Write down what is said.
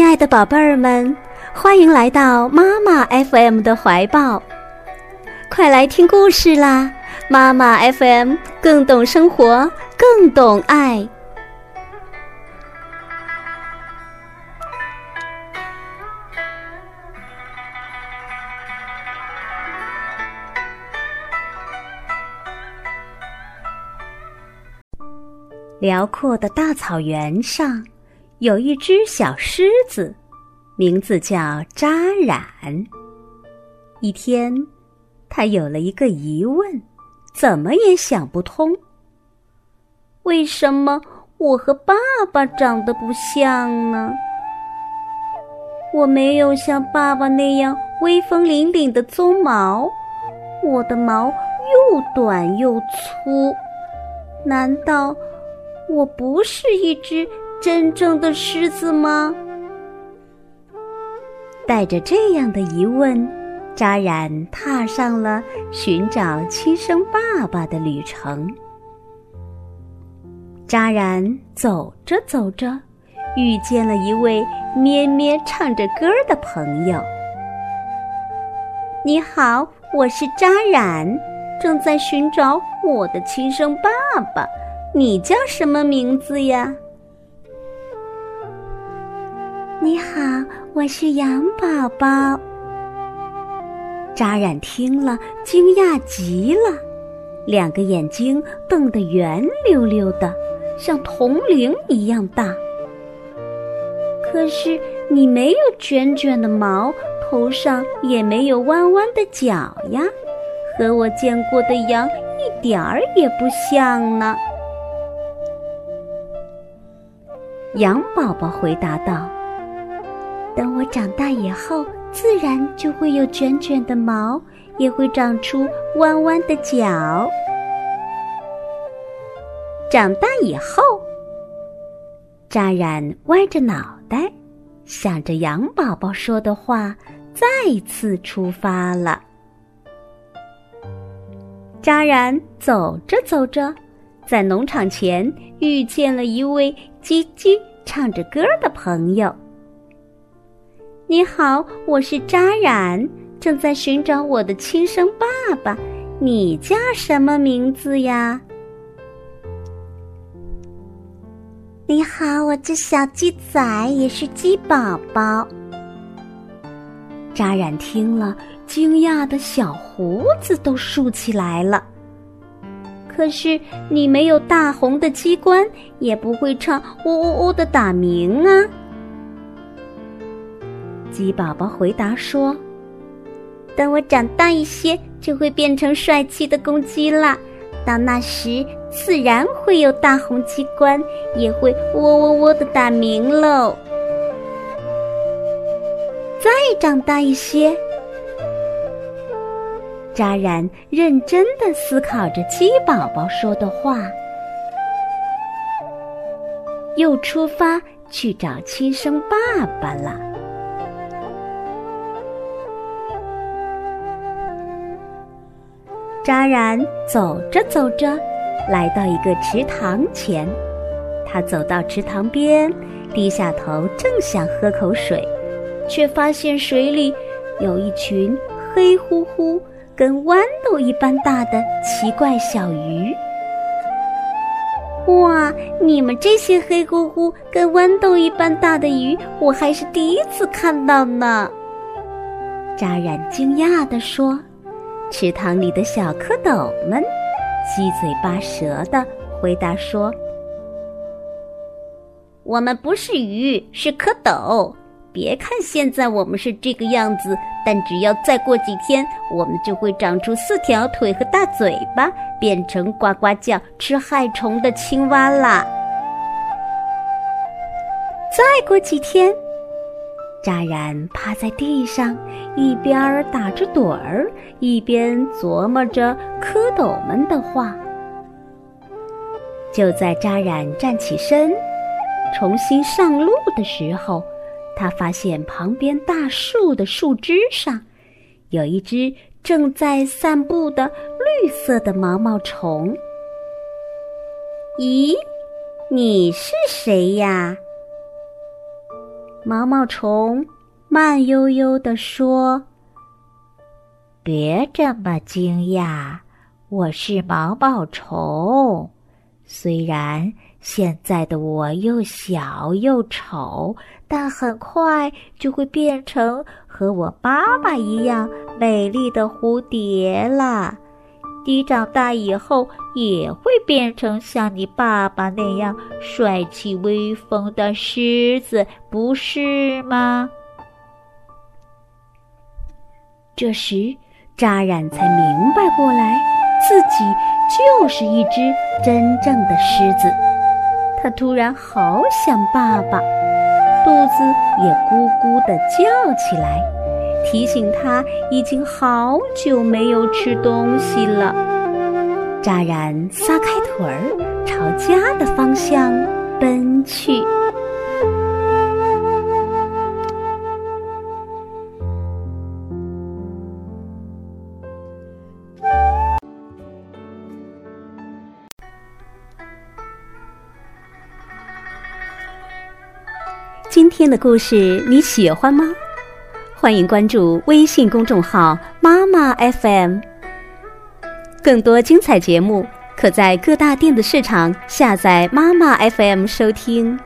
亲爱的宝贝儿们，欢迎来到妈妈 FM 的怀抱，快来听故事啦！妈妈 FM 更懂生活，更懂爱。辽阔的大草原上。有一只小狮子，名字叫扎染。一天，他有了一个疑问，怎么也想不通：为什么我和爸爸长得不像呢？我没有像爸爸那样威风凛凛的鬃毛，我的毛又短又粗。难道我不是一只？真正的狮子吗？带着这样的疑问，扎染踏上了寻找亲生爸爸的旅程。扎染走着走着，遇见了一位咩咩唱着歌的朋友。你好，我是扎染，正在寻找我的亲生爸爸。你叫什么名字呀？你好，我是羊宝宝。扎染听了，惊讶极了，两个眼睛瞪得圆溜溜的，像铜铃一样大。可是你没有卷卷的毛，头上也没有弯弯的角呀，和我见过的羊一点儿也不像呢。羊宝宝回答道。等我长大以后，自然就会有卷卷的毛，也会长出弯弯的角。长大以后，扎染歪着脑袋，想着羊宝宝说的话，再次出发了。扎染走着走着，在农场前遇见了一位叽叽唱着歌的朋友。你好，我是扎染，正在寻找我的亲生爸爸。你叫什么名字呀？你好，我叫小鸡仔，也是鸡宝宝。扎染听了，惊讶的小胡子都竖起来了。可是你没有大红的鸡冠，也不会唱呜呜呜的打鸣啊。鸡宝宝回答说：“等我长大一些，就会变成帅气的公鸡啦。到那时，自然会有大红鸡冠，也会喔喔喔的打鸣喽。再长大一些，扎染认真的思考着鸡宝宝说的话，又出发去找亲生爸爸了。”扎染走着走着，来到一个池塘前。他走到池塘边，低下头，正想喝口水，却发现水里有一群黑乎乎、跟豌豆一般大的奇怪小鱼。哇！你们这些黑乎乎、跟豌豆一般大的鱼，我还是第一次看到呢。扎染惊讶地说。池塘里的小蝌蚪们七嘴八舌的回答说：“我们不是鱼，是蝌蚪。别看现在我们是这个样子，但只要再过几天，我们就会长出四条腿和大嘴巴，变成呱呱叫、吃害虫的青蛙啦。”再过几天。扎染趴在地上，一边打着盹儿，一边琢磨着蝌蚪们的话。就在扎染站起身，重新上路的时候，他发现旁边大树的树枝上，有一只正在散步的绿色的毛毛虫。咦，你是谁呀？毛毛虫慢悠悠地说：“别这么惊讶，我是毛毛虫。虽然现在的我又小又丑，但很快就会变成和我妈妈一样美丽的蝴蝶了。”你长大以后也会变成像你爸爸那样帅气威风的狮子，不是吗？这时，扎染才明白过来，自己就是一只真正的狮子。他突然好想爸爸，肚子也咕咕的叫起来。提醒他已经好久没有吃东西了。扎然撒开腿儿，朝家的方向奔去。今天的故事你喜欢吗？欢迎关注微信公众号“妈妈 FM”，更多精彩节目可在各大电子市场下载“妈妈 FM” 收听。